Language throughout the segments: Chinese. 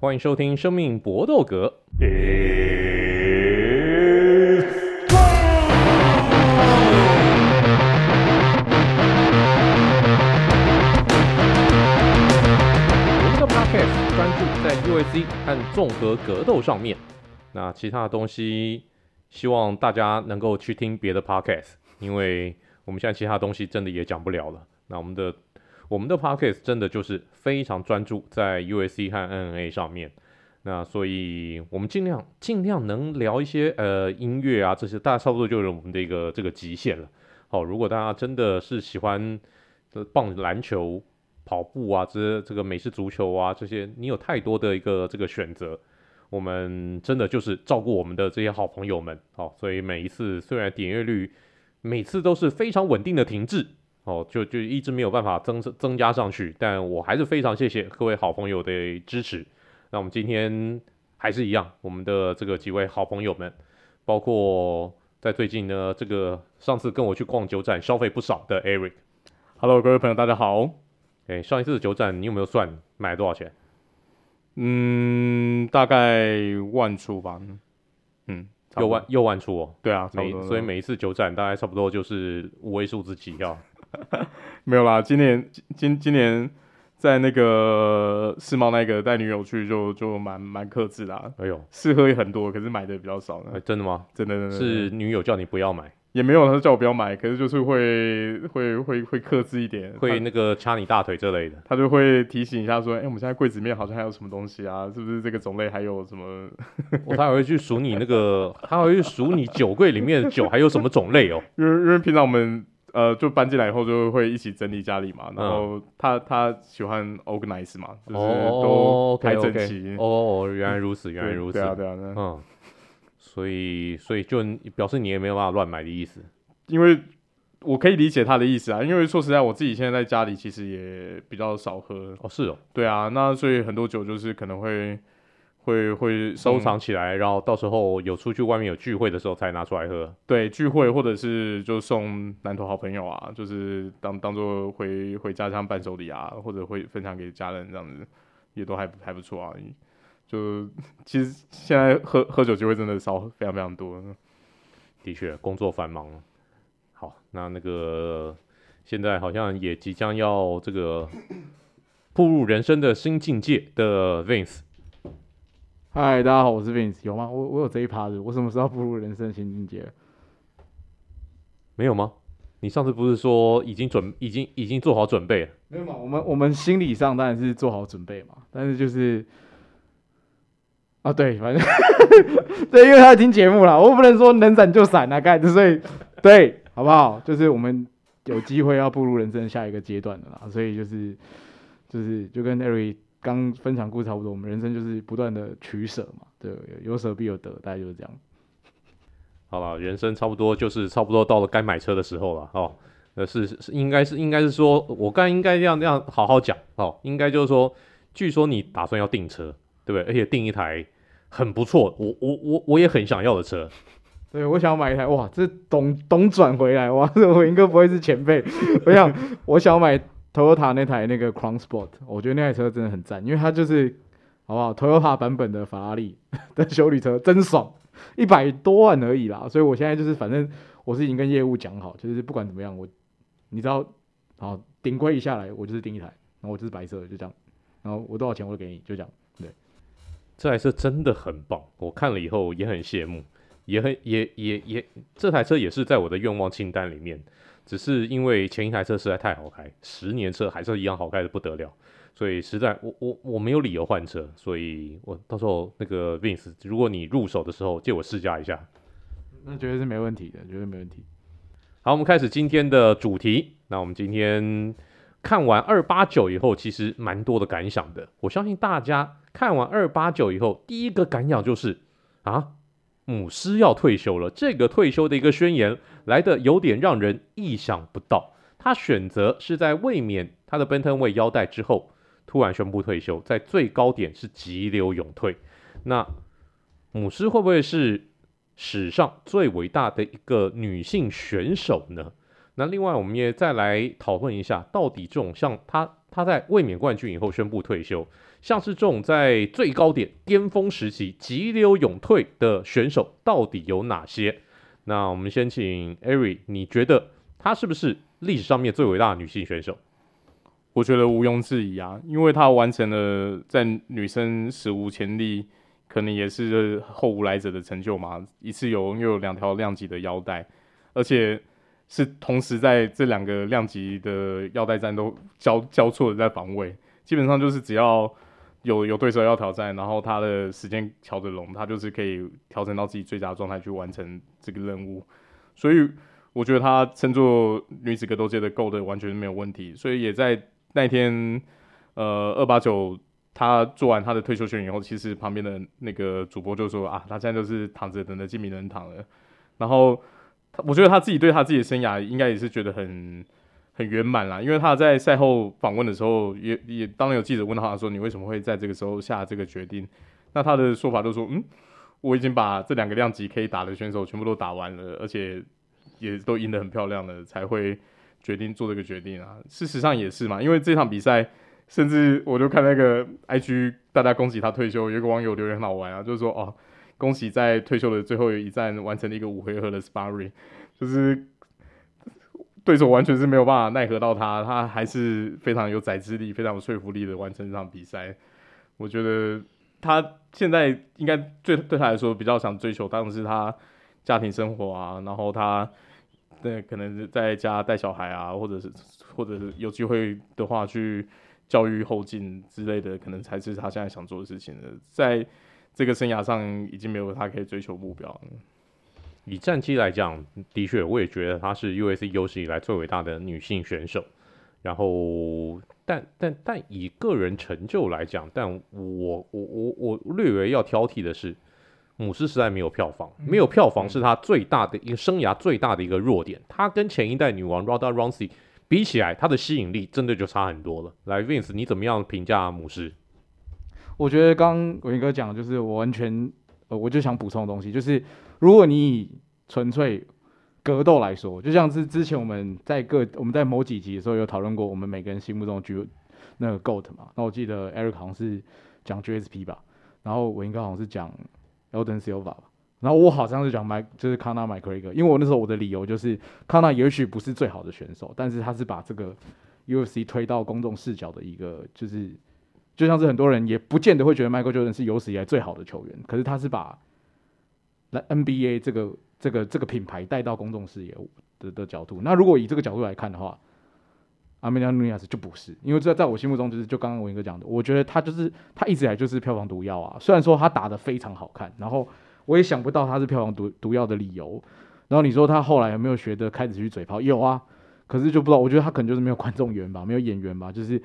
欢迎收听《生命搏斗格》。我们的 Podcast 专注在 UFC 和综合格斗上面，那其他的东西，希望大家能够去听别的 Podcast，因为我们现在其他东西真的也讲不了了。那我们的。我们的 podcast 真的就是非常专注在 UFC 和 MMA 上面，那所以我们尽量尽量能聊一些呃音乐啊这些，大家差不多就是我们的一个这个极限了。好，如果大家真的是喜欢棒篮球、跑步啊，这这个美式足球啊这些，你有太多的一个这个选择，我们真的就是照顾我们的这些好朋友们。好，所以每一次虽然点阅率每次都是非常稳定的停滞。哦，就就一直没有办法增增加上去，但我还是非常谢谢各位好朋友的支持。那我们今天还是一样，我们的这个几位好朋友们，包括在最近呢，这个上次跟我去逛酒展消费不少的 Eric。Hello，各位朋友，大家好。哎，上一次的酒展你有没有算买了多少钱？嗯，大概万出吧。嗯，又万又万出哦。对啊，每所以每一次酒展大概差不多就是五位数字起跳。没有啦，今年今今年在那个世贸那个带女友去就就蛮蛮克制啦。哎呦，试喝也很多，可是买的比较少呢。欸、真的吗？真的真的是女友叫你不要买？也没有，他叫我不要买，可是就是会会会会克制一点，会那个掐你大腿这类的。他就会提醒一下说，哎、欸，我们现在柜子里面好像还有什么东西啊？是不是这个种类还有什么？我、哦、他还会去数你那个，他还会去数你酒柜里面的酒还有什么种类哦。因为因为平常我们。呃，就搬进来以后就会一起整理家里嘛，然后他、嗯、他喜欢 organize 嘛，就是都排整齐。哦，原来如此，原来如此。对啊，对啊，嗯。所以，所以就表示你也没有办法乱买的意思。因为我可以理解他的意思啊，因为说实在，我自己现在在家里其实也比较少喝。哦，是哦。对啊，那所以很多酒就是可能会。会会收藏起来，然后到时候有出去外面有聚会的时候才拿出来喝。对，聚会或者是就送男同好朋友啊，就是当当做回回家乡伴手礼啊，或者会分享给家人这样子，也都还还不错啊。就其实现在喝喝酒机会真的少非常非常多。的确，工作繁忙。好，那那个现在好像也即将要这个 步入人生的新境界的 Vince。嗨，大家好，我是 Vince，有吗？我我有这一趴的，我什么时候步入人生新境界？没有吗？你上次不是说已经准，已经已经做好准备了？没有嘛，我们我们心理上当然是做好准备嘛，但是就是啊，对，反正 对，因为他听节目啦，我不能说能闪就闪啊，盖子，所以对，好不好？就是我们有机会要步入人生下一个阶段的啦，所以就是就是就跟 Eric。刚分享故事差不多，我们人生就是不断的取舍嘛，对，有舍必有得，大概就是这样。好了，人生差不多就是差不多到了该买车的时候了哦。呃，是是应该是应该是说，我刚应该这样这样好好讲哦，应该就是说，据说你打算要订车，对不对？而且订一台很不错，我我我我也很想要的车。对，我想要买一台，哇，这董董转回来，哇，这我应该不会是前辈。我想，我想买。Toyota 那台那个 Crown Sport，我觉得那台车真的很赞，因为它就是好不好？Toyota 版本的法拉利 的修理车，真爽，一百多万而已啦。所以我现在就是，反正我是已经跟业务讲好，就是不管怎么样，我你知道，好顶规一下来，我就是订一台，然后我就是白色的，就这样，然后我多少钱我都给你，就这样。对，这台车真的很棒，我看了以后也很羡慕，也很也也也，这台车也是在我的愿望清单里面。只是因为前一台车实在太好开，十年车还是一样好开的不得了，所以实在我我我没有理由换车，所以我到时候那个 Vince，如果你入手的时候借我试驾一下，那绝对是没问题的，绝对没问题。好，我们开始今天的主题。那我们今天看完二八九以后，其实蛮多的感想的。我相信大家看完二八九以后，第一个感想就是啊。姆斯要退休了，这个退休的一个宣言来的有点让人意想不到。他选择是在卫冕他的奔腾卫腰带之后，突然宣布退休，在最高点是急流勇退。那姆斯会不会是史上最伟大的一个女性选手呢？那另外我们也再来讨论一下，到底这种像他他在卫冕冠军以后宣布退休，像是这种在最高点巅峰时期急流勇退的选手到底有哪些？那我们先请 Ari，你觉得她是不是历史上面最伟大的女性选手？我觉得毋庸置疑啊，因为她完成了在女生史无前例，可能也是后无来者的成就嘛。一次有拥有两条量级的腰带，而且是同时在这两个量级的腰带战都交交错的在防卫，基本上就是只要有有对手要挑战，然后他的时间乔得拢，他就是可以调整到自己最佳状态去完成这个任务。所以我觉得他称作女子格斗界的 GOAT 完全没有问题，所以也在。那天，呃，二八九他做完他的退休宣言以后，其实旁边的那个主播就说啊，他现在就是躺着等着进名人堂了。然后，我觉得他自己对他自己的生涯应该也是觉得很很圆满啦，因为他在赛后访问的时候也，也当然有记者问他说，你为什么会在这个时候下这个决定？那他的说法就是说，嗯，我已经把这两个量级可以打的选手全部都打完了，而且也都赢得很漂亮了，才会。决定做这个决定啊，事实上也是嘛，因为这场比赛，甚至我就看那个 IG，大家恭喜他退休，有一个网友留言很好玩啊，就是说哦，恭喜在退休的最后一战完成了一个五回合的 sparring，就是对手完全是没有办法奈何到他，他还是非常有宰制力、非常有说服力的完成这场比赛。我觉得他现在应该对对他来说比较想追求当然是他家庭生活啊，然后他。对，可能是在家带小孩啊，或者是，或者是有机会的话去教育后进之类的，可能才是他现在想做的事情了。在这个生涯上，已经没有他可以追求目标了。以战绩来讲，的确，我也觉得她是 U.S.C. 有史以来最伟大的女性选手。然后，但但但以个人成就来讲，但我我我我略为要挑剔的是。母狮实在没有票房，没有票房是她最大的一个生涯最大的一个弱点。她跟前一代女王 Ronda Rousey 比起来，她的吸引力真的就差很多了。来，Vince，你怎么样评价母狮？我觉得刚刚伟哥讲的就是我完全，呃，我就想补充的东西，就是如果你以纯粹格斗来说，就像是之前我们在各我们在某几集的时候有讨论过，我们每个人心目中的 G 那个 GOAT 嘛。那我记得 Eric 好像是讲 GSP 吧，然后我应该好像是讲。Aldo Silva，然后我好像是讲麦，就是 Conor McGregor，因为我那时候我的理由就是 Conor 也许不是最好的选手，但是他是把这个 UFC 推到公众视角的一个，就是就像是很多人也不见得会觉得 Michael Jordan 是有史以来最好的球员，可是他是把那 NBA 这个这个这个品牌带到公众视野的的角度。那如果以这个角度来看的话，阿梅利亚努尼亚斯就不是，因为在在我心目中就是就刚刚文哥讲的，我觉得他就是他一直以来就是票房毒药啊。虽然说他打得非常好看，然后我也想不到他是票房毒毒药的理由。然后你说他后来有没有学的开始去嘴炮？有啊，可是就不知道，我觉得他可能就是没有观众缘吧，没有演员吧，就是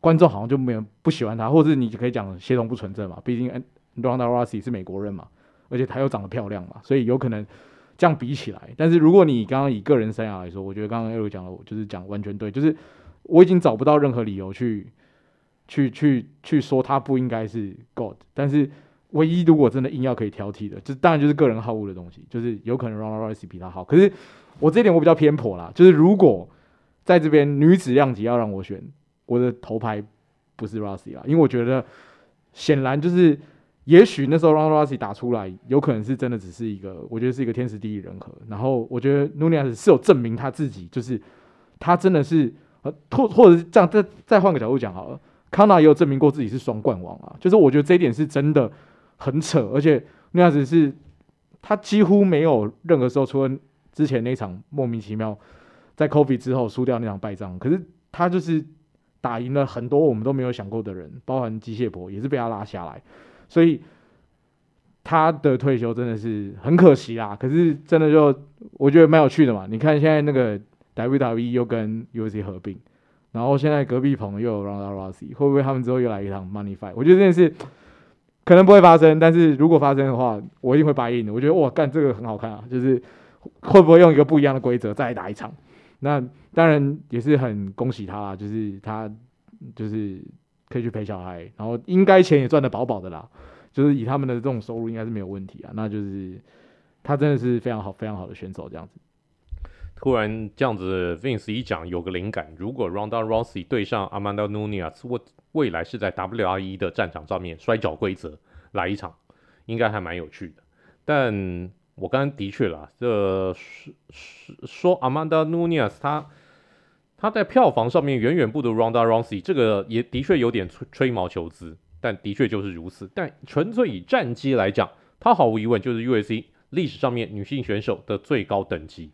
观众好像就没有不喜欢他，或者你可以讲协同不纯正嘛，毕竟 Ronda Rousey 是美国人嘛，而且他又长得漂亮嘛，所以有可能。这样比起来，但是如果你刚刚以个人生涯来说，我觉得刚刚 L 讲的，就是讲完全对，就是我已经找不到任何理由去去去去说他不应该是 God 但是唯一如果真的硬要可以挑剔的，就当然就是个人好恶的东西，就是有可能 Ronda Rousey 比他好，可是我这一点我比较偏颇啦，就是如果在这边女子量级要让我选，我的头牌不是 r o s e 啦，因为我觉得显然就是。也许那时候 Ronda Rousey 打出来，有可能是真的只是一个，我觉得是一个天时地利人和。然后我觉得 Nunez 是有证明他自己，就是他真的是呃，或或者是这样，再再换个角度讲好了康纳也有证明过自己是双冠王啊。就是我觉得这一点是真的很扯，而且 Nunes 是他几乎没有任何时候，除了之前那场莫名其妙在 Covid 之后输掉那场败仗，可是他就是打赢了很多我们都没有想过的人，包含机械博也是被他拉下来。所以他的退休真的是很可惜啦，可是真的就我觉得蛮有趣的嘛。你看现在那个 WWE 又跟 UFC 合并，然后现在隔壁棚又有 Ronda Rousey，会不会他们之后又来一场 Money Fight？我觉得这件事可能不会发生，但是如果发生的话，我一定会答应的。我觉得哇，干这个很好看啊，就是会不会用一个不一样的规则再来打一场？那当然也是很恭喜他啦，就是他就是。可以去陪小孩，然后应该钱也赚得饱饱的啦，就是以他们的这种收入，应该是没有问题啊。那就是他真的是非常好、非常好的选手，这样子。突然这样子，Vince 一讲有个灵感，如果 Ronda Rousey 对上 Amanda Nunes，我未来是在 WRE 的战场上面摔角规则来一场，应该还蛮有趣的。但我刚刚的确啦，这说说 Amanda Nunes 他他在票房上面远远不如 Ronda Rousey，这个也的确有点吹吹毛求疵，但的确就是如此。但纯粹以战绩来讲，他毫无疑问就是 UFC 历史上面女性选手的最高等级，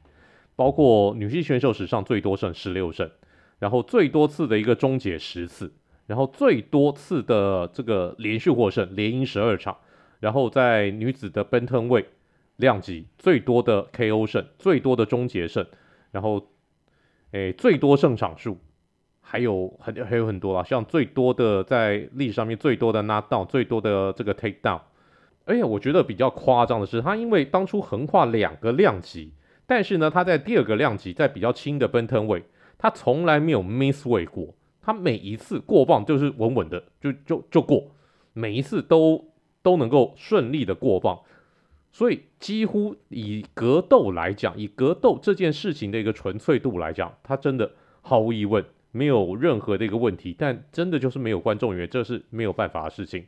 包括女性选手史上最多胜十六胜，然后最多次的一个终结十次，然后最多次的这个连续获胜连赢十二场，然后在女子的 Benton 位量级最多的 KO 胜，最多的终结胜，然后。诶，最多胜场数，还有很还有很多啦，像最多的在历史上面最多的拿到最多的这个 take down。而且我觉得比较夸张的是，他因为当初横跨两个量级，但是呢，他在第二个量级，在比较轻的 bantamweight，他从来没有 miss weight 过，他每一次过磅就是稳稳的，就就就过，每一次都都能够顺利的过磅。所以，几乎以格斗来讲，以格斗这件事情的一个纯粹度来讲，它真的毫无疑问没有任何的一个问题。但真的就是没有观众缘，这是没有办法的事情。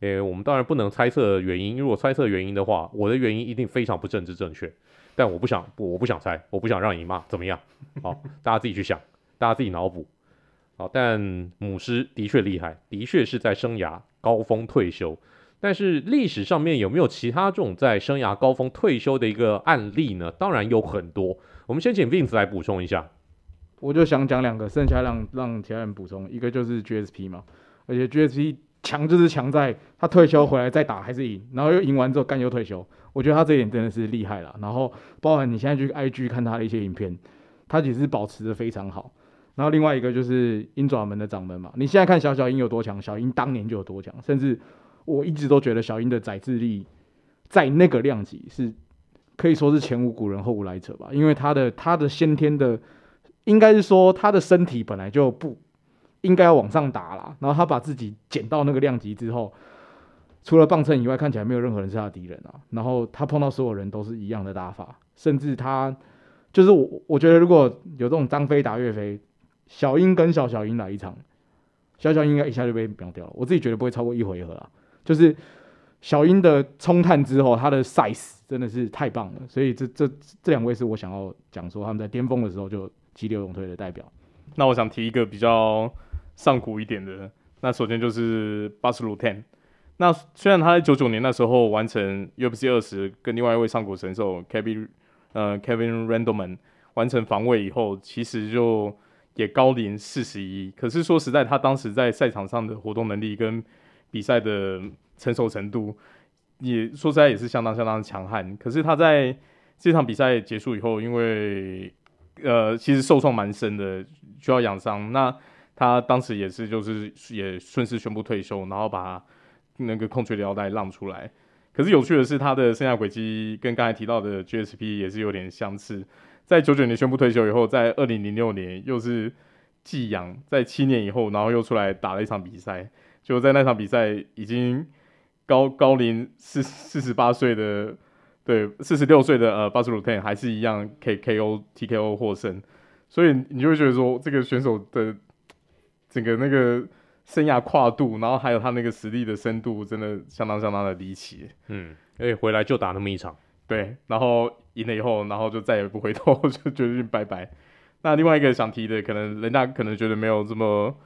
诶，我们当然不能猜测原因，如果猜测原因的话，我的原因一定非常不政治正确。但我不想，我不想猜，我不想让你骂，怎么样？好，大家自己去想，大家自己脑补。好，但母师的确厉害，的确是在生涯高峰退休。但是历史上面有没有其他这种在生涯高峰退休的一个案例呢？当然有很多。我们先请 Vince 来补充一下。我就想讲两个，剩下让让其他人补充。一个就是 GSP 嘛，而且 GSP 强就是强在他退休回来再打还是赢，然后又赢完之后干又退休。我觉得他这一点真的是厉害了。然后包含你现在去 IG 看他的一些影片，他其实保持得非常好。然后另外一个就是鹰爪门的掌门嘛，你现在看小小鹰有多强，小鹰当年就有多强，甚至。我一直都觉得小英的载智力在那个量级是可以说是前无古人后无来者吧，因为他的他的先天的应该是说他的身体本来就不应该要往上打啦，然后他把自己减到那个量级之后，除了棒秤以外，看起来没有任何人是他的敌人啊。然后他碰到所有人都是一样的打法，甚至他就是我我觉得如果有这种张飞打岳飞，小英跟小小英来一场，小小应该一下就被秒掉了。我自己觉得不会超过一回合啊。就是小英的冲探之后，他的 size 真的是太棒了，所以这这这两位是我想要讲说他们在巅峰的时候就急流勇退的代表。那我想提一个比较上古一点的，那首先就是 Bas Rutten。那虽然他在九九年那时候完成 UFC 二十，跟另外一位上古神兽 Kevin 呃 Kevin Randleman 完成防卫以后，其实就也高龄四十一。可是说实在，他当时在赛场上的活动能力跟比赛的成熟程度，也说实在也是相当相当强悍。可是他在这场比赛结束以后，因为呃其实受创蛮深的，需要养伤。那他当时也是就是也顺势宣布退休，然后把那个空缺的腰带让出来。可是有趣的是，他的生涯轨迹跟刚才提到的 GSP 也是有点相似。在九九年宣布退休以后，在二零零六年又是寄养，在七年以后，然后又出来打了一场比赛。就在那场比赛，已经高高龄四四十八岁的，对四十六岁的呃巴斯鲁特还是一样 K K O T K O 获胜，所以你就会觉得说这个选手的整个那个生涯跨度，然后还有他那个实力的深度，真的相当相当的离奇。嗯，而且回来就打那么一场，对，然后赢了以后，然后就再也不回头，就决定拜拜。那另外一个想提的，可能人家可能觉得没有这么。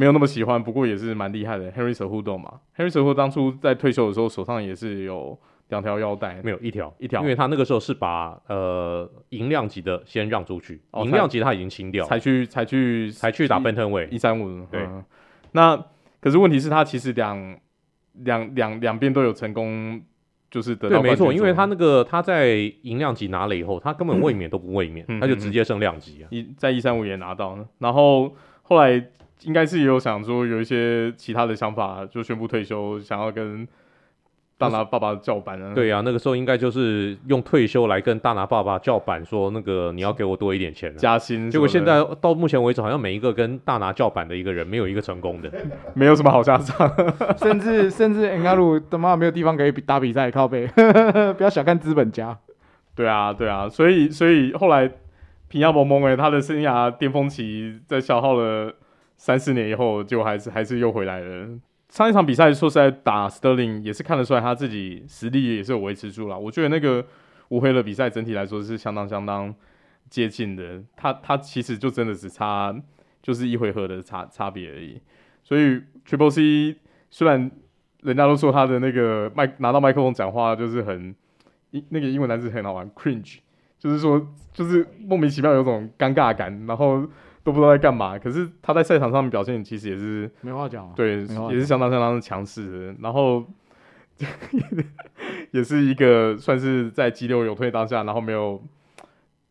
没有那么喜欢，不过也是蛮厉害的。Henry Cejudo 嘛，Henry Cejudo 当初在退休的时候，手上也是有两条腰带，没有一条。一条，因为他那个时候是把呃银量级的先让出去，银、哦、量级他已经清掉，才去才去才去打 Bantamweight 一三五。对，嗯、那可是问题是，他其实两两两两边都有成功，就是得到对，没错，因为他那个他在银量级拿了以后，他根本卫冕都不卫冕，嗯、他就直接升量级啊，一在一三五也拿到了，然后后来。应该是也有想说有一些其他的想法，就宣布退休，想要跟大拿爸爸叫板啊。对呀、啊，那个时候应该就是用退休来跟大拿爸爸叫板，说那个你要给我多一点钱、啊、加薪。结果现在到目前为止，好像每一个跟大拿叫板的一个人，没有一个成功的，没有什么好下场。甚至甚至恩加鲁他妈没有地方可以打比赛，靠背，不要小看资本家。对啊，对啊，所以所以后来平亚蒙蒙哎，他的生涯巅峰期在消耗了。三四年以后就还是还是又回来了。上一场比赛说实在打 Sterling 也是看得出来他自己实力也是有维持住了。我觉得那个无灰的比赛整体来说是相当相当接近的。他他其实就真的只差就是一回合的差差别而已。所以 Triple C 虽然人家都说他的那个麦拿到麦克风讲话就是很英那个英文单词很好玩，cringe，就是说就是莫名其妙有种尴尬感，然后。都不知道在干嘛，可是他在赛场上面表现其实也是没话讲，对，也是相当相当的强势的。然后 也是一个算是在激流勇退当下，然后没有，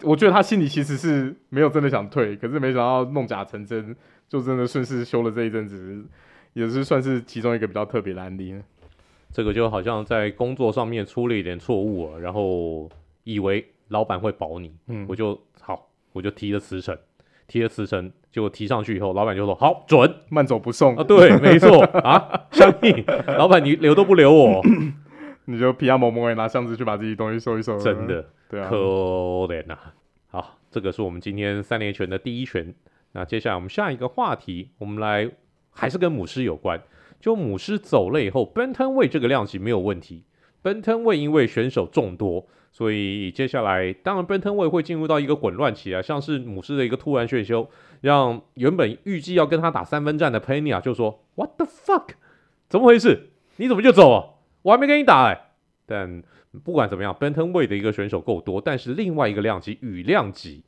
我觉得他心里其实是没有真的想退，可是没想到弄假成真，就真的顺势休了这一阵子，也是算是其中一个比较特别的案例。这个就好像在工作上面出了一点错误啊，然后以为老板会保你，嗯，我就好，我就提了辞呈。提了辞呈，结果提上去以后，老板就说：“好准，慢走不送。”啊，对，没错 啊，相信老板，你留都不留我，你就皮亚蒙蒙也拿箱子去把自己东西收一收。真的，对啊，可怜呐。好，这个是我们今天三连拳的第一拳。那接下来我们下一个话题，我们来还是跟母狮有关。就母狮走了以后，Bantamweight 这个量级没有问题。Bantamweight 因为选手众多。所以接下来，当然，Bantamweight 会进入到一个混乱期啊，像是母狮的一个突然选秀，让原本预计要跟他打三分战的 Pena 就说：“What the fuck？怎么回事？你怎么就走啊？我还没跟你打哎、！”但不管怎么样，Bantamweight 的一个选手够多，但是另外一个量级羽量级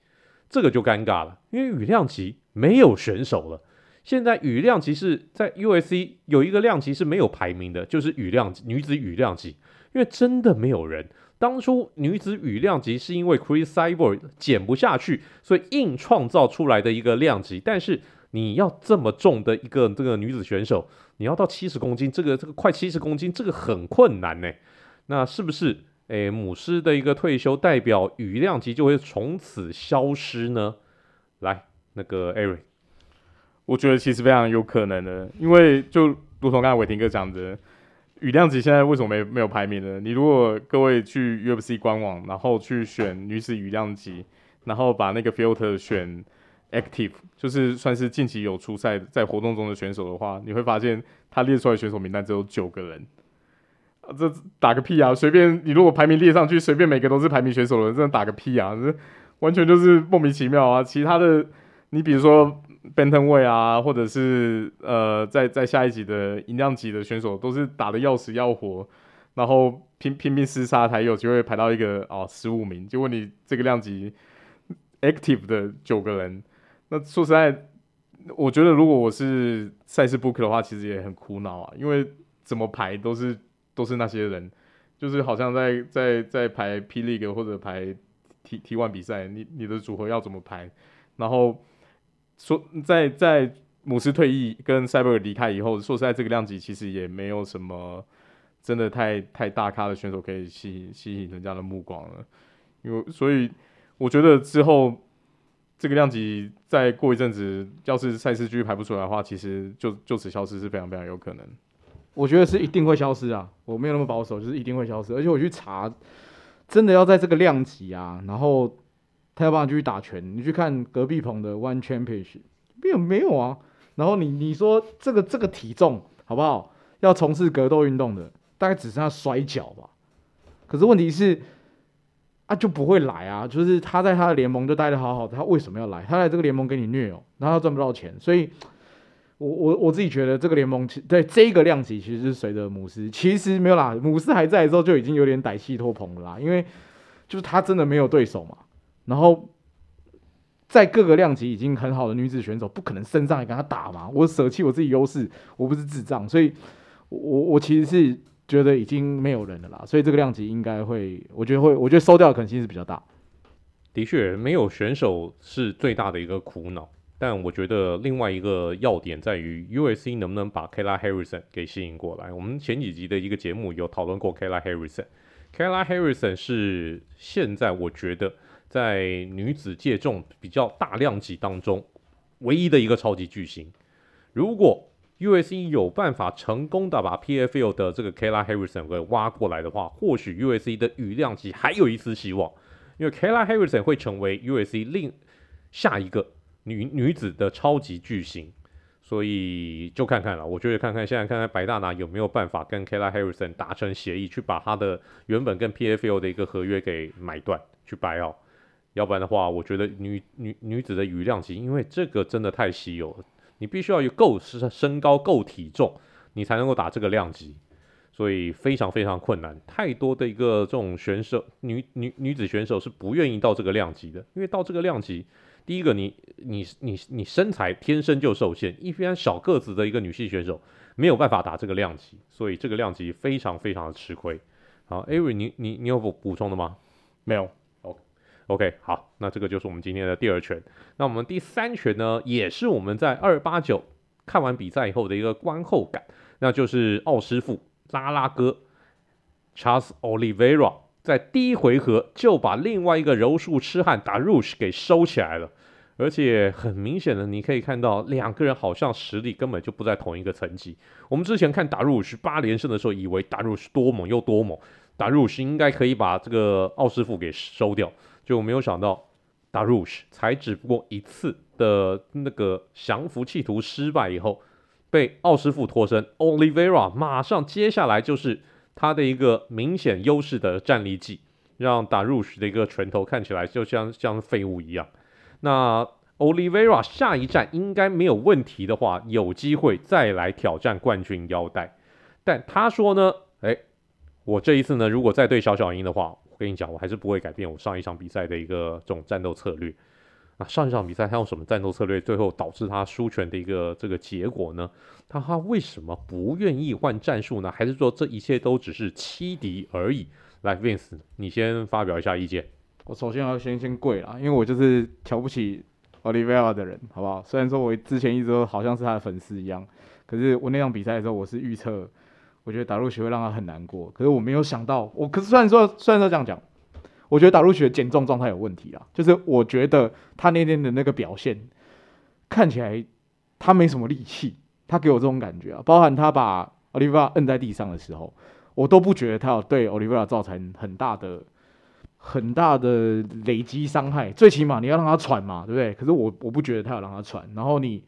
这个就尴尬了，因为羽量级没有选手了。现在羽量级是在 USC 有一个量级是没有排名的，就是羽量女子羽量级，因为真的没有人。当初女子羽量级是因为 Cris Cyborg 减不下去，所以硬创造出来的一个量级。但是你要这么重的一个这个女子选手，你要到七十公斤，这个这个快七十公斤，这个很困难呢。那是不是诶母狮的一个退休代表羽量级就会从此消失呢？来，那个 Eric，我觉得其实非常有可能的，因为就如同刚才伟霆哥讲的。羽量级现在为什么没没有排名呢？你如果各位去 UFC 官网，然后去选女子羽量级，然后把那个 filter 选 active，就是算是近期有出赛在活动中的选手的话，你会发现他列出来选手名单只有九个人。啊，这打个屁啊！随便你如果排名列上去，随便每个都是排名选手的人，真的打个屁啊！这完全就是莫名其妙啊！其他的，你比如说。Bantamweight 啊，或者是呃，在在下一级的银量级的选手，都是打得要死要活，然后拼拼命厮杀才有机会排到一个哦十五名。结果你这个量级 active 的九个人，那说实在，我觉得如果我是赛事 book 的话，其实也很苦恼啊，因为怎么排都是都是那些人，就是好像在在在排 P League 或者排 T T1 比赛，你你的组合要怎么排，然后。说在在母狮退役跟赛博尔离开以后，说实在这个量级其实也没有什么真的太太大咖的选手可以吸引吸引人家的目光了。因为所以我觉得之后这个量级再过一阵子，要是赛事继续排不出来的话，其实就就此消失是非常非常有可能。我觉得是一定会消失啊！我没有那么保守，就是一定会消失。而且我去查，真的要在这个量级啊，然后。他要不然就去打拳，你去看隔壁棚的 One Championship，没有没有啊。然后你你说这个这个体重好不好？要从事格斗运动的，大概只剩下摔跤吧。可是问题是，啊就不会来啊。就是他在他的联盟就待得好好的，他为什么要来？他来这个联盟给你虐哦，然后他赚不到钱。所以我我我自己觉得这个联盟其对这个量级其实是随着母狮，其实没有啦。母狮还在的时候就已经有点歹戏拖棚了啦，因为就是他真的没有对手嘛。然后，在各个量级已经很好的女子选手，不可能升上来跟她打嘛。我舍弃我自己优势，我不是智障，所以我我其实是觉得已经没有人了啦。所以这个量级应该会，我觉得会，我觉得收掉的可能性是比较大。的确，没有选手是最大的一个苦恼。但我觉得另外一个要点在于，USC 能不能把 Kayla Harrison 给吸引过来。我们前几集的一个节目有讨论过 Kayla Harrison。Kayla Harrison 是现在我觉得。在女子界这种比较大量级当中，唯一的一个超级巨星。如果 U S C 有办法成功的把 PFL 的这个 Kayla Harrison 给挖过来的话，或许 U S C 的羽量级还有一丝希望，因为 Kayla Harrison 会成为 U S C 另下一个女女子的超级巨星。所以就看看了，我觉得看看现在看看白大拿有没有办法跟 Kayla Harrison 达成协议，去把他的原本跟 PFL 的一个合约给买断，去 buy out。要不然的话，我觉得女女女子的羽量级，因为这个真的太稀有了，你必须要有够身身高够体重，你才能够打这个量级，所以非常非常困难。太多的一个这种选手，女女女子选手是不愿意到这个量级的，因为到这个量级。第一个你，你你你身材天生就受限，一般小个子的一个女性选手没有办法打这个量级，所以这个量级非常非常的吃亏。好，Avery，你你你有补补充的吗？没有。OK，好，那这个就是我们今天的第二拳。那我们第三拳呢，也是我们在二八九看完比赛以后的一个观后感，那就是奥师傅拉拉哥 Charles Oliveira。在第一回合就把另外一个柔术痴汉打 Rush 给收起来了，而且很明显的，你可以看到两个人好像实力根本就不在同一个层级。我们之前看 Dariush 八连胜的时候，以为 Dariush 多猛又多猛，Dariush 应该可以把这个奥师傅给收掉，就没有想到 Darush 才只不过一次的那个降服企图失败以后，被奥师傅脱身，Olivera 马上接下来就是。他的一个明显优势的战力技，让 Darush 的一个拳头看起来就像像废物一样。那 Olivera 下一站应该没有问题的话，有机会再来挑战冠军腰带。但他说呢，哎，我这一次呢，如果再对小小鹰的话，跟你讲，我还是不会改变我上一场比赛的一个这种战斗策略。那上一场比赛他用什么战斗策略，最后导致他输拳的一个这个结果呢？他他为什么不愿意换战术呢？还是说这一切都只是欺敌而已？来，Vince，你先发表一下意见。我首先要先先跪了，因为我就是瞧不起 Olivera 的人，好不好？虽然说我之前一直都好像是他的粉丝一样，可是我那场比赛的时候，我是预测，我觉得打入学会让他很难过。可是我没有想到，我可是虽然说虽然说这样讲，我觉得打入学减重状态有问题啊，就是我觉得他那天的那个表现看起来他没什么力气。他给我这种感觉啊，包含他把 Oliver 摁在地上的时候，我都不觉得他有对 Oliver 造成很大的、很大的累积伤害。最起码你要让他喘嘛，对不对？可是我我不觉得他有让他喘。然后你，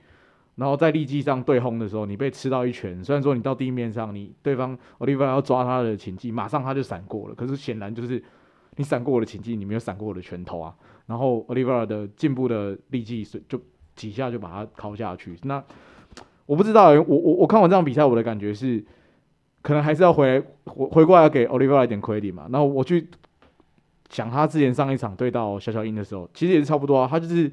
然后在力技上对轰的时候，你被吃到一拳，虽然说你到地面上，你对方 Oliver 要抓他的擒技，马上他就闪过了。可是显然就是你闪过我的擒技，你没有闪过我的拳头啊。然后 Oliver 的进步的力技就几下就把他敲下去。那我不知道，我我我看完这场比赛，我的感觉是，可能还是要回来回回过来给 Oliver 一点 credit 嘛。然后我去想他之前上一场对到小小鹰的时候，其实也是差不多啊，他就是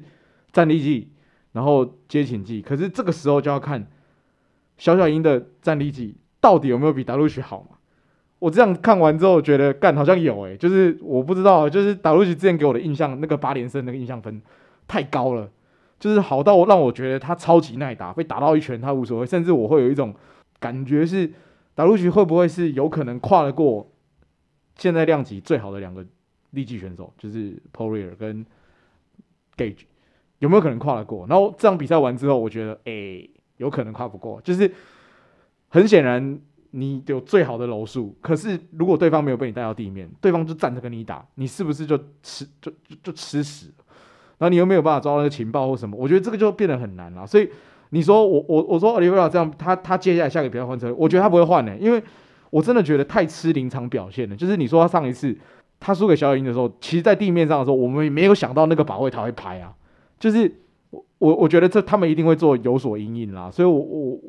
站立技，然后接请技。可是这个时候就要看小小鹰的战力技到底有没有比达鲁许好嘛。我这样看完之后，觉得干好像有诶、就是我不知道，就是达鲁许之前给我的印象，那个八连胜那个印象分太高了。就是好到让我觉得他超级耐打，被打到一拳他无所谓，甚至我会有一种感觉是，达鲁许会不会是有可能跨得过现在量级最好的两个力技选手，就是 p o r i e r 跟 Gage，有没有可能跨得过？然后这场比赛完之后，我觉得诶、有可能跨不过。就是很显然你有最好的柔术，可是如果对方没有被你带到地面，对方就站着跟你打，你是不是就吃就就吃屎？然后你又没有办法抓到那个情报或什么，我觉得这个就变得很难了。所以你说我我我说奥利维拉这样，他他接下来下个比赛换车，我觉得他不会换呢、因为我真的觉得太吃临场表现了。就是你说他上一次他输给小小鹰的时候，其实在地面上的时候，我们也没有想到那个把位他会拍啊。就是我我我觉得这他们一定会做有所阴影啦。所以我我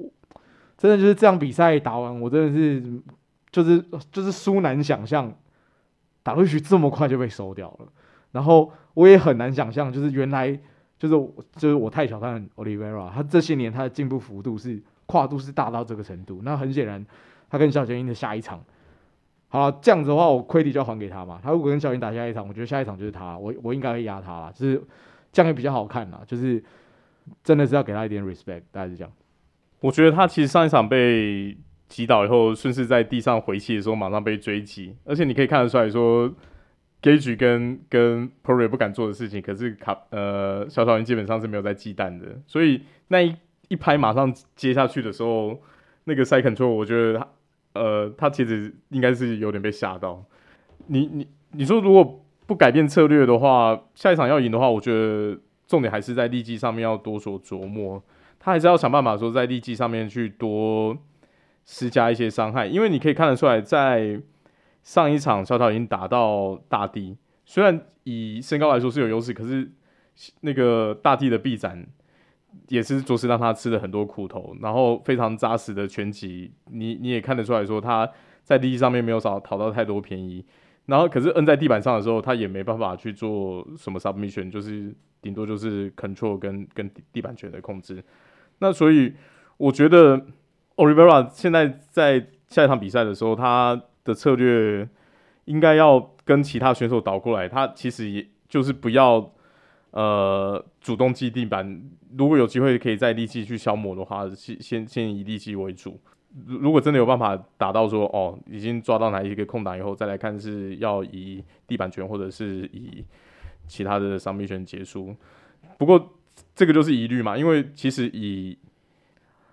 真的就是这样比赛打完，我真的是就是就是苏难想象打出去这么快就被收掉了，然后。我也很难想象，就是原来就是就是我太小看 Olivera，他这些年他的进步幅度是跨度是大到这个程度。那很显然，他跟小小鹰的下一场，好了，这样子的话，我 credit 就要还给他嘛。他如果跟小鹰打下一场，我觉得下一场就是他，我我应该会压他啦，就是这样也比较好看啦。就是真的是要给他一点 respect，大概是这样。我觉得他其实上一场被击倒以后，顺势在地上回气的时候，马上被追击，而且你可以看得出来说。Gage 跟跟 Poirier 不敢做的事情，可是卡呃小小鹰基本上是没有在忌惮的，所以那一一拍马上接下去的时候，那个 side control 我觉得他呃他其实应该是有点被吓到。你你你说如果不改变策略的话，下一场要赢的话，我觉得重点还是在力技上面要多所琢磨。他还是要想办法说在力技上面去多施加一些伤害，因为你可以看得出来，在上一场小岛已经打到大地，虽然以身高来说是有优势，可是那个大地的臂展也是着实让他吃了很多苦头，然后非常扎实的拳击，你你也看得出来说他在力技上面没有少讨到太多便宜。然后，可是摁在地板上的时候，他也没办法去做什么 submission，就是顶多就是 control 跟跟地板拳的控制。那所以我觉得 Olivera 现在在下一场比赛的时候，他的策略应该要跟其他选手倒过来。他其实也就是不要呃主动击地板，如果有机会可以在力技去消磨的话，先先先以力技为主。如如果真的有办法打到说哦，已经抓到哪一个空档以后，再来看是要以地板拳或者是以其他的 submission 结束。不过这个就是疑虑嘛，因为其实以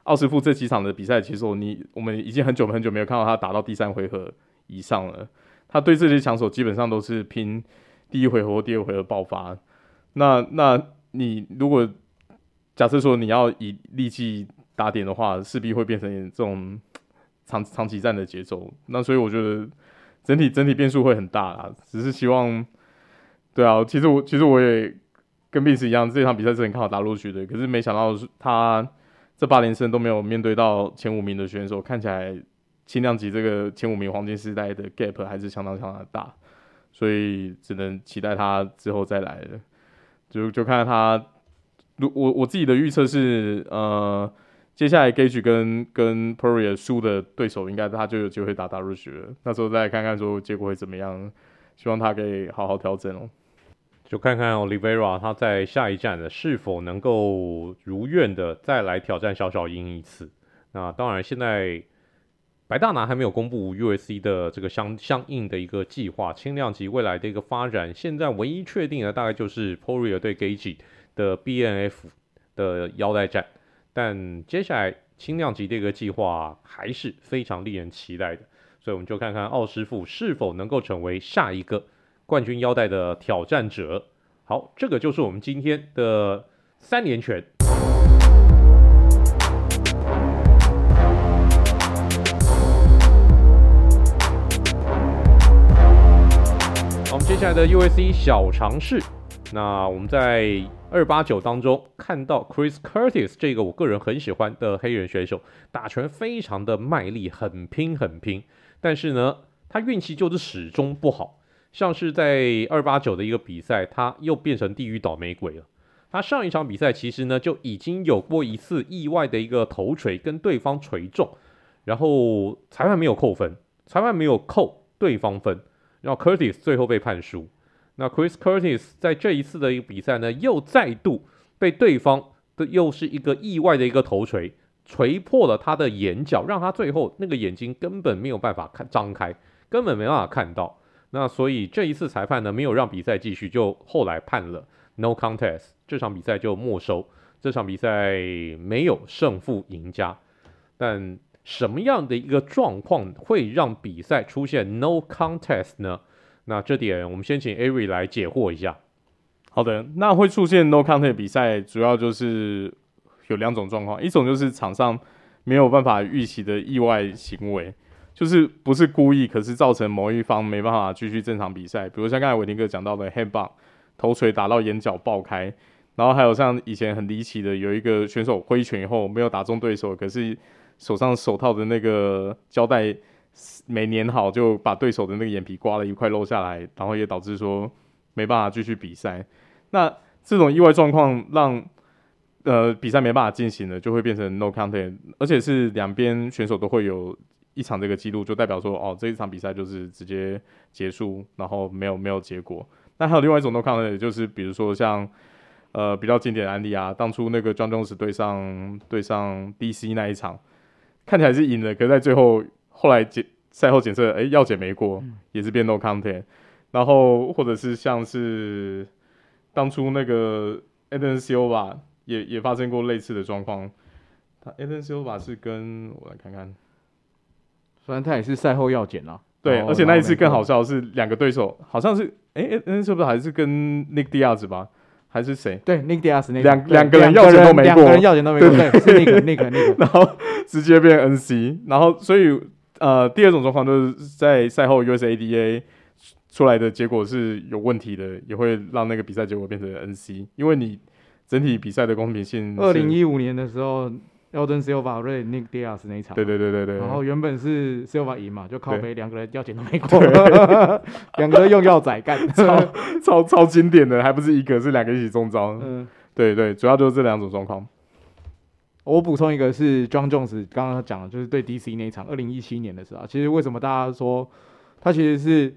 奥师傅这几场的比赛，其实我你我们已经很久很久没有看到他打到第三回合以上了。他对这些强手基本上都是拼第一回合或第二回合爆发。那那你如果假设说你要以力气打点的话，势必会变成这种长长期战的节奏。那所以我觉得整体整体变数会很大啦。只是希望，对啊，其实我其实我也跟 Vince 一样，这场比赛是很看好打陆续的。可是没想到他这八连胜都没有面对到前五名的选手，看起来轻量级这个前五名黄金时代的 gap 还是相当相当的大。所以只能期待他之后再来了。就就看他，如我我自己的预测是，呃。接下来 Gage 跟跟 Poirier 输的对手，应该他就有机会打 Dariush 了。那时候再看看说结果会怎么样，希望他可以好好调整哦。就看看 Oliveira 他在下一站的是否能够如愿的再来挑战小小鹰一次。那当然，现在白大拿还没有公布 UFC 的这个相相应的一个计划，轻量级未来的一个发展。现在唯一确定的大概就是 Poirier 对 Gage 的 B.N.F 的腰带战。但接下来轻量级这个计划还是非常令人期待的，所以我们就看看奥师傅是否能够成为下一个冠军腰带的挑战者。好，这个就是我们今天的三连拳。我们接下来的 UFC 小尝试，那我们在。二八九当中看到 Chris Curtis 这个我个人很喜欢的黑人选手，打拳非常的卖力，很拼很拼。但是呢，他运气就是始终不好。像是在二八九的一个比赛，他又变成地狱倒霉鬼了。他上一场比赛其实呢就已经有过一次意外的一个头锤跟对方锤中，然后裁判没有扣分，裁判没有扣对方分，然后 Curtis 最后被判输。那 Chris Curtis 在这一次的一个比赛呢，又再度被对方的又是一个意外的一个头锤锤破了他的眼角，让他最后那个眼睛根本没有办法看张开，根本没办法看到。那所以这一次裁判呢，没有让比赛继续，就后来判了 No Contest，这场比赛就没收。这场比赛没有胜负赢家，但什么样的一个状况会让比赛出现 No Contest 呢？那这点我们先请 Ari 来解惑一下。好的，那会出现 No Contest 比赛，主要就是有两种状况，一种就是场上没有办法预期的意外行为，就是不是故意，可是造成某一方没办法继续正常比赛，比如像刚才伟霆哥讲到的 Headbutt 头锤打到眼角爆开，然后还有像以前很离奇的，有一个选手挥拳以后没有打中对手，可是手上手套的那个胶带。没粘好，就把对手的那个眼皮刮了一块漏下来，然后也导致说没办法继续比赛。那这种意外状况让呃比赛没办法进行了，就会变成 no contest，而且是两边选手都会有一场这个记录，就代表说哦这一场比赛就是直接结束，然后没有没有结果。那还有另外一种 no contest，就是比如说像呃比较经典的案例啊，当初那个 Jon Jones 对上对上 DC 那一场，看起来是赢了，可是在最后。后来检赛后检测，哎，药检没过，嗯、也是变 no contest。然后或者是像是当初那个 Anderson Silva 也也发生过类似的状况。他 Anderson Silva 是跟我来看看，虽然他也是赛后药检啊。对，而且那一次更好笑的是两个对手好像是哎 Anderson Silva 还是跟 Nick Diaz 吧，还是谁？对，Nick Diaz 那两两个人要钱都没过，两个人要钱都没过，对，是 Nick Nick Nick，然后直接变 NC，然后所以呃，第二种状况就是在赛后 USADA 出来的结果是有问题的，也会让那个比赛结果变成 NC，因为你整体比赛的公平性。二零一五年的时候。Elton Silva 对 Nick Diaz 那一场，对对对对对，然后原本是 Silva 赢嘛，就靠背两个人要钱都没过，两个人用药仔干，超超超经典的，还不是一个，是两个一起中招。嗯，对对，主要就是这两种状况。我补充一个是 John Jones 刚刚讲的，就是对 DC 那一场，二零一七年的时候，其实为什么大家说他其实是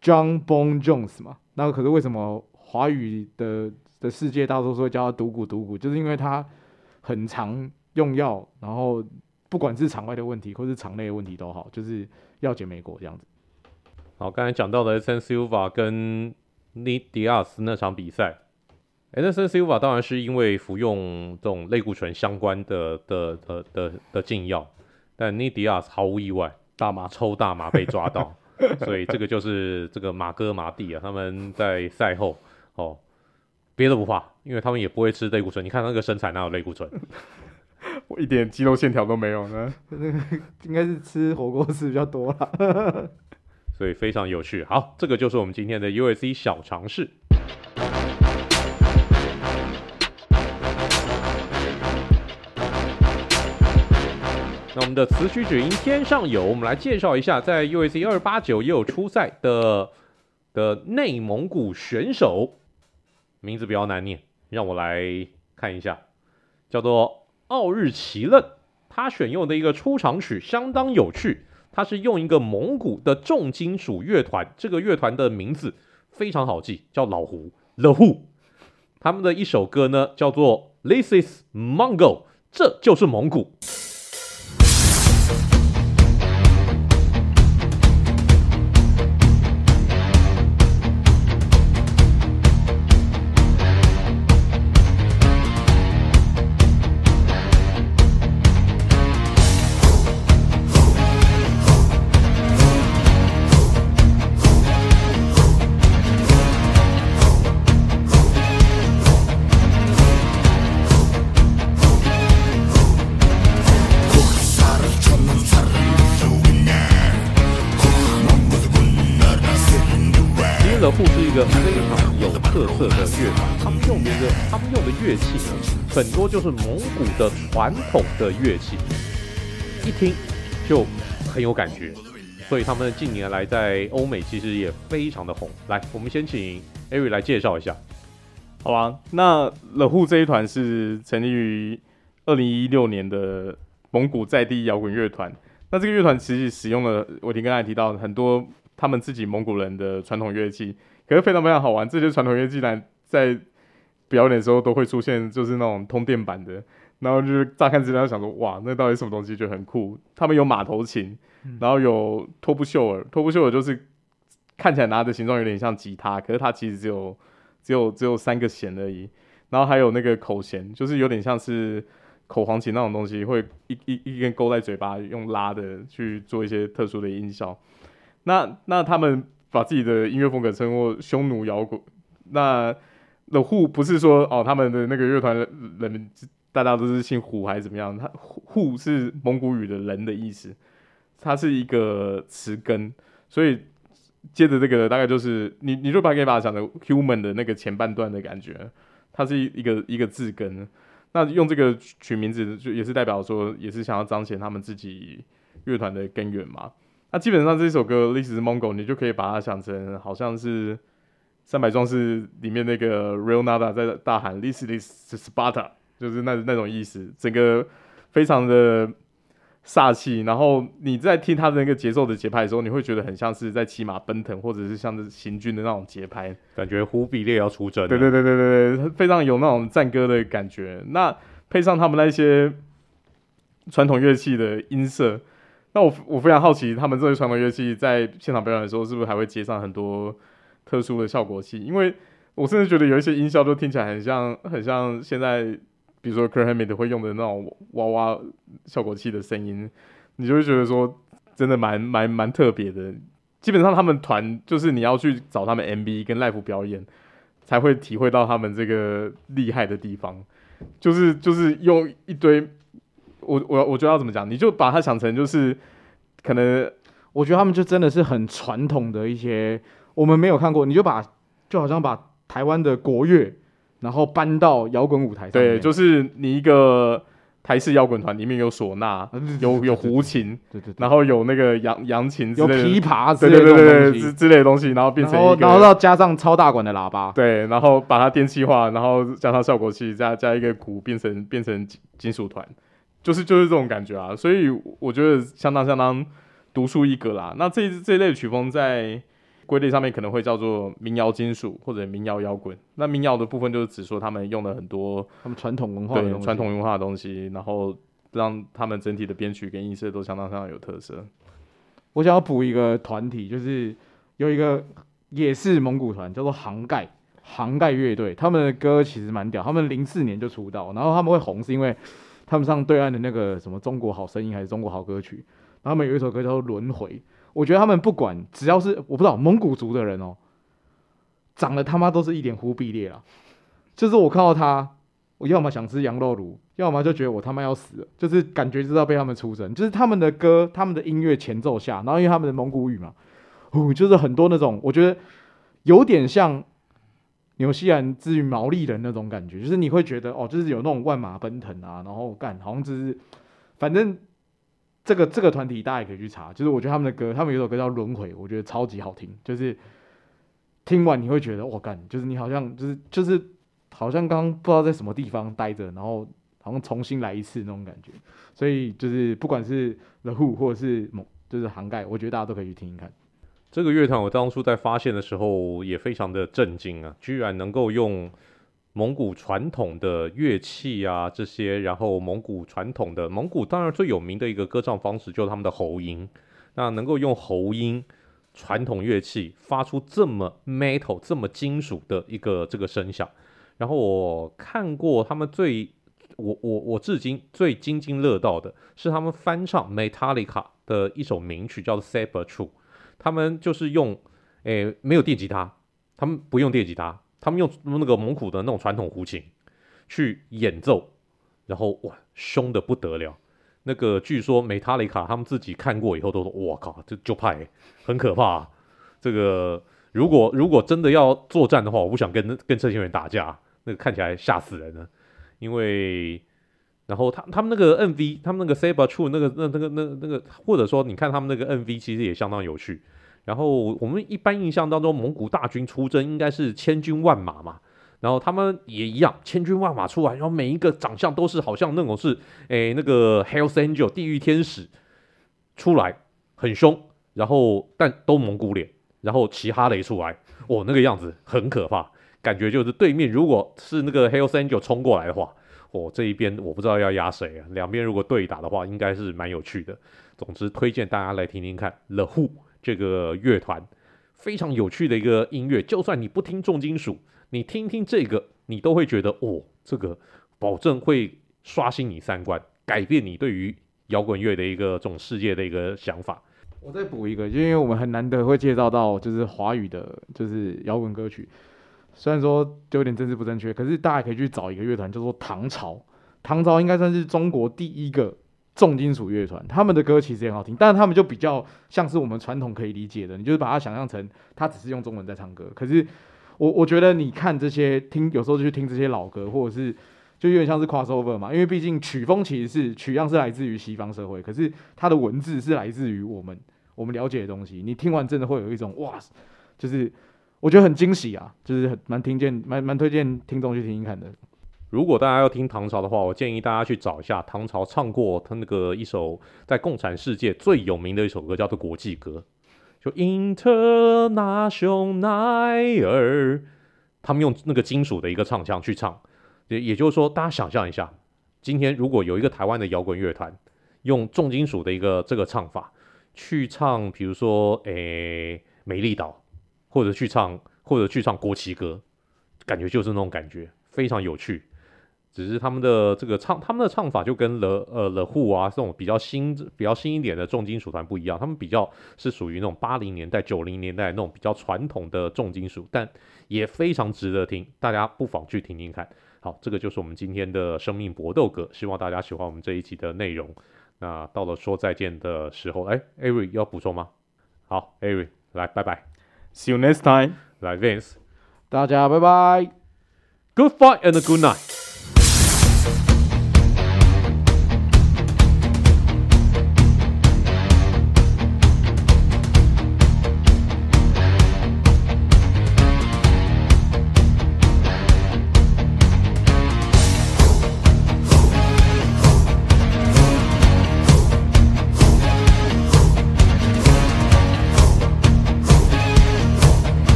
John Bone Jones 嘛？那可是为什么华语的的世界大多数会叫他独骨独骨？就是因为他很常。用药，然后不管是场外的问题，或是场内的问题都好，就是药检没过这样子。好，刚才讲到的 S N Silva 跟 Nidia 那场比赛，Anderson Silva 当然是因为服用这种类固醇相关的的的的的禁药，但 Nick Diaz 毫无意外，大麻抽大麻被抓到，所以这个就是这个马哥马弟啊，他们在赛后哦，别的不怕，因为他们也不会吃类固醇，你看那个身材哪有类固醇？我一点肌肉线条都没有呢，应该是吃火锅吃比较多了，所以非常有趣。好，这个就是我们今天的 UFC 小常识。那我们的词曲只应天上有，我们来介绍一下，在 UFC 二八九也有出赛的的内蒙古选手，名字比较难念，让我来看一下，叫做。奥日奇愣，他选用的一个出场曲相当有趣，他是用一个蒙古的重金属乐团，这个乐团的名字非常好记，叫老胡 The Who。他们的一首歌呢叫做 This is Mongol，这就是蒙古。是蒙古的传统的乐器，一听就很有感觉，所以他们近年来在欧美其实也非常的红。来，我们先请 Ari 来介绍一下，好吧？那 The Who 这一团是成立于二零一六年的蒙古在地摇滚乐团。那这个乐团其实使用了我听刚才提到很多他们自己蒙古人的传统乐器，可是非常非常好玩。这些传统乐器呢，在表演的时候都会出现，就是那种通电版的，然后就是乍看之下想说，哇，那到底什么东西就很酷。他们有马头琴，然后有托布秀尔，托布秀尔就是看起来拿的形状有点像吉他，可是它其实只有只有只有三个弦而已。然后还有那个口弦，就是有点像是口簧琴那种东西，会一一一根勾在嘴巴，用拉的去做一些特殊的音效。那那他们把自己的音乐风格称作匈奴摇滚，那。的呼不是说哦，他们的那个乐团人大家都是姓胡还是怎么样？他呼是蒙古语的人的意思，它是一个词根，所以接着这个大概就是你你就把可以把它想成 human 的那个前半段的感觉，它是一个一个字根。那用这个取名字就也是代表说，也是想要彰显他们自己乐团的根源嘛。那基本上这首歌《This is Mongol》，你就可以把它想成好像是。三百壮士里面那个 Real Nada 在大喊 This is Sparta，就是那那种意思，整个非常的煞气。然后你在听他的那个节奏的节拍的时候，你会觉得很像是在骑马奔腾，或者是像是行军的那种节拍，感觉忽必烈要出征。对对对对对对，非常有那种战歌的感觉。那配上他们那些传统乐器的音色，那我我非常好奇，他们这些传统乐器在现场表演的时候，是不是还会接上很多？特殊的效果器，因为我甚至觉得有一些音效都听起来很像，很像现在，比如说 Kirk Hammett 会用的那种娃娃效果器的声音，你就会觉得说真的蛮蛮蛮特别的。基本上他们团就是你要去找他们 MV 跟 Live 表演，才会体会到他们这个厉害的地方，就是就是用一堆，我我我觉得要怎么讲，你就把它想成就是可能，我觉得他们就真的是很传统的一些我们没有看过，你就把就好像把台湾的国乐，然后搬到摇滚舞台上，对，就是你一个。台式摇滚团里面有唢呐，有有胡琴，对对，然后有那个扬扬琴，有琵琶，对对对对之之类的东西，然后变成一个，然后要加上超大管的喇叭，对，然后把它电气化，然后加上效果器，加加一个鼓，变成变成金属团，就是就是这种感觉啊，所以我觉得相当相当独树一格啦。那这这一类的曲风在。归类上面可能会叫做民谣金属或者民谣摇滚。那民谣的部分就是指说他们用了很多他们传统文化的东西，传统文化的东西，然后让他们整体的编曲跟音色都相当相当有特色。我想要补一个团体，就是有一个也是蒙古团，叫做杭盖杭盖乐队。他们的歌其实蛮屌，他们零四年就出道，然后他们会红是因为他们上对岸的那个什么中国好声音还是中国好歌曲，然后他们有一首歌叫做轮回。我觉得他们不管只要是我不知道蒙古族的人哦，长得他妈都是一脸忽必烈啊！就是我看到他，我要么想吃羊肉炉，要么就觉得我他妈要死了，就是感觉知道被他们出征。就是他们的歌，他们的音乐前奏下，然后因为他们的蒙古语嘛，哦，就是很多那种我觉得有点像纽西兰之于毛利人那种感觉，就是你会觉得哦，就是有那种万马奔腾啊，然后干好像就是反正。这个这个团体大家也可以去查，就是我觉得他们的歌，他们有首歌叫《轮回》，我觉得超级好听，就是听完你会觉得我干，就是你好像就是就是好像刚刚不知道在什么地方待着，然后好像重新来一次那种感觉。所以就是不管是 The Who 或者是某，就是涵盖，我觉得大家都可以去听一看。这个乐团我当初在发现的时候也非常的震惊啊，居然能够用。蒙古传统的乐器啊，这些，然后蒙古传统的蒙古当然最有名的一个歌唱方式就是他们的喉音，那能够用喉音传统乐器发出这么 metal 这么金属的一个这个声响，然后我看过他们最我我我至今最津津乐道的是他们翻唱 Metallica 的一首名曲叫做 Saber True，他们就是用诶没有电吉他，他们不用电吉他。他们用那个蒙古的那种传统胡琴去演奏，然后哇，凶的不得了。那个据说梅塔里卡他们自己看过以后都说：“哇靠，这就派很可怕啊。”这个如果如果真的要作战的话，我不想跟跟这些人打架，那个看起来吓死人了。因为然后他他们那个 MV，他们那个 Saber True 那个那那个那那个，或者说你看他们那个 MV，其实也相当有趣。然后我们一般印象当中，蒙古大军出征应该是千军万马嘛，然后他们也一样，千军万马出来，然后每一个长相都是好像那种是，诶那个 Hell's Angel 地狱天使出来，很凶，然后但都蒙古脸，然后骑哈雷出来，哦那个样子很可怕，感觉就是对面如果是那个 Hell's Angel 冲过来的话，哦这一边我不知道要压谁啊，两边如果对打的话，应该是蛮有趣的。总之推荐大家来听听看 The Who。这个乐团非常有趣的一个音乐，就算你不听重金属，你听听这个，你都会觉得哦，这个保证会刷新你三观，改变你对于摇滚乐的一个这种世界的一个想法。我再补一个，因为我们很难得会介绍到就是华语的，就是摇滚歌曲，虽然说就有点政治不正确，可是大家可以去找一个乐团叫做唐朝，唐朝应该算是中国第一个。重金属乐团，他们的歌其实也很好听，但是他们就比较像是我们传统可以理解的，你就是把它想象成他只是用中文在唱歌。可是我我觉得你看这些听，有时候就去听这些老歌，或者是就有点像是 crossover 嘛，因为毕竟曲风其实是曲样是来自于西方社会，可是它的文字是来自于我们我们了解的东西。你听完真的会有一种哇，就是我觉得很惊喜啊，就是很蛮听见蛮蛮推荐听众去听听看的。如果大家要听唐朝的话，我建议大家去找一下唐朝唱过他那个一首在共产世界最有名的一首歌，叫做《国际歌》，就 Internationale，他们用那个金属的一个唱腔去唱，也也就是说，大家想象一下，今天如果有一个台湾的摇滚乐团用重金属的一个这个唱法去唱，比如说诶《美丽岛》，或者去唱或者去唱《国旗歌》，感觉就是那种感觉，非常有趣。只是他们的这个唱，他们的唱法就跟 The 呃 The Who 啊这种比较新、比较新一点的重金属团不一样，他们比较是属于那种八零年代、九零年代那种比较传统的重金属，但也非常值得听，大家不妨去听听看。好，这个就是我们今天的生命搏斗歌，希望大家喜欢我们这一集的内容。那到了说再见的时候，哎，Avery 要补充吗？好，Avery 来，拜拜，See you next time。来，Vince，大家拜拜，Good fight and good night。